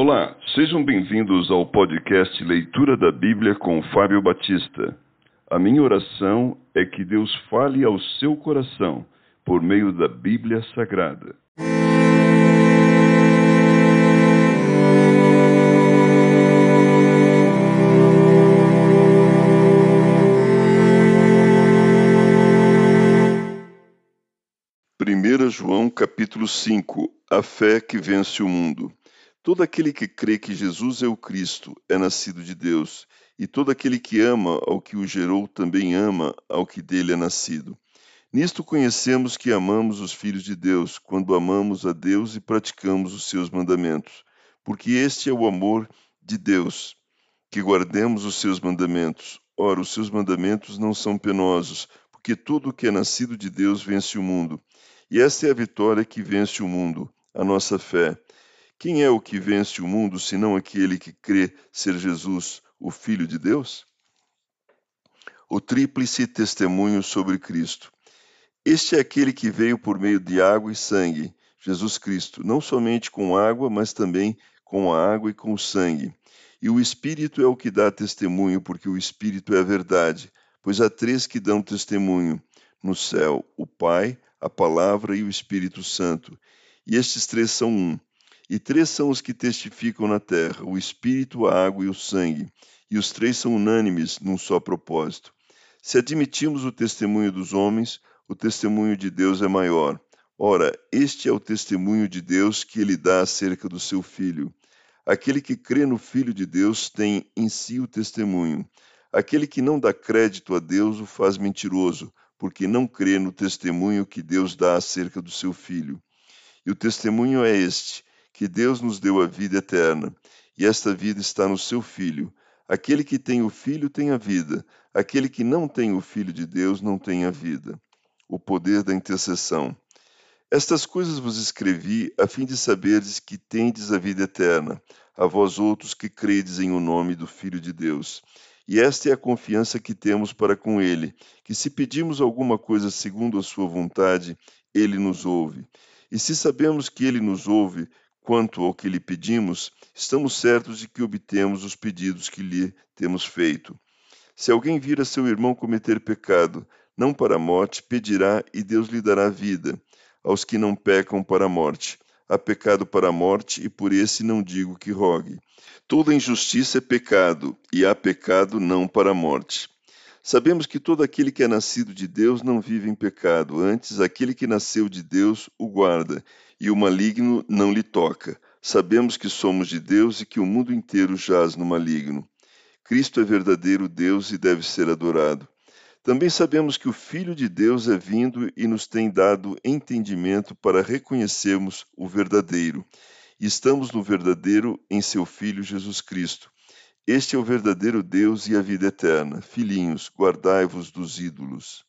Olá, sejam bem-vindos ao podcast Leitura da Bíblia com Fábio Batista. A minha oração é que Deus fale ao seu coração por meio da Bíblia Sagrada. João capítulo 5 A fé que vence o mundo. Todo aquele que crê que Jesus é o Cristo é nascido de Deus, e todo aquele que ama ao que o gerou também ama ao que dele é nascido. Nisto conhecemos que amamos os filhos de Deus, quando amamos a Deus e praticamos os seus mandamentos. Porque este é o amor de Deus, que guardemos os seus mandamentos. Ora, os seus mandamentos não são penosos, porque tudo o que é nascido de Deus vence o mundo. E esta é a vitória que vence o mundo, a nossa fé. Quem é o que vence o mundo, senão aquele que crê ser Jesus, o Filho de Deus? O tríplice testemunho sobre Cristo. Este é aquele que veio por meio de água e sangue, Jesus Cristo, não somente com água, mas também com a água e com o sangue. E o Espírito é o que dá testemunho, porque o Espírito é a verdade. Pois há três que dão testemunho: no céu, o Pai, a Palavra e o Espírito Santo. E estes três são um. E três são os que testificam na terra: o espírito, a água e o sangue. E os três são unânimes num só propósito. Se admitimos o testemunho dos homens, o testemunho de Deus é maior. Ora, este é o testemunho de Deus que ele dá acerca do seu Filho. Aquele que crê no Filho de Deus tem em si o testemunho. Aquele que não dá crédito a Deus o faz mentiroso, porque não crê no testemunho que Deus dá acerca do seu Filho. E o testemunho é este: que Deus nos deu a vida eterna, e esta vida está no seu Filho. Aquele que tem o Filho tem a vida, aquele que não tem o Filho de Deus não tem a vida. O poder da intercessão. Estas coisas vos escrevi a fim de saberdes que tendes a vida eterna, a vós outros que credes em o nome do Filho de Deus. E esta é a confiança que temos para com Ele, que se pedimos alguma coisa segundo a Sua vontade, Ele nos ouve. E se sabemos que Ele nos ouve, Quanto ao que lhe pedimos, estamos certos de que obtemos os pedidos que lhe temos feito. Se alguém vir a seu irmão cometer pecado, não para a morte, pedirá e Deus lhe dará vida, aos que não pecam para a morte. Há pecado para a morte, e por esse não digo que rogue. Toda injustiça é pecado, e há pecado não para a morte. Sabemos que todo aquele que é nascido de Deus não vive em pecado, antes aquele que nasceu de Deus o guarda, e o maligno não lhe toca. Sabemos que somos de Deus e que o mundo inteiro jaz no maligno. Cristo é verdadeiro Deus e deve ser adorado. Também sabemos que o Filho de Deus é vindo e nos tem dado entendimento para reconhecermos o verdadeiro. E estamos no verdadeiro em seu Filho Jesus Cristo. Este é o verdadeiro Deus e a vida eterna. Filhinhos, guardai-vos dos ídolos.